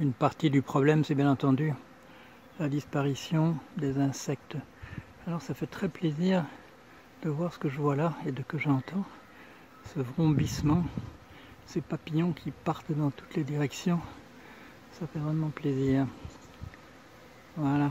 Une partie du problème, c'est bien entendu la disparition des insectes. Alors ça fait très plaisir de voir ce que je vois là et de que j'entends. Ce vrombissement, ces papillons qui partent dans toutes les directions. Ça fait vraiment plaisir. Voilà.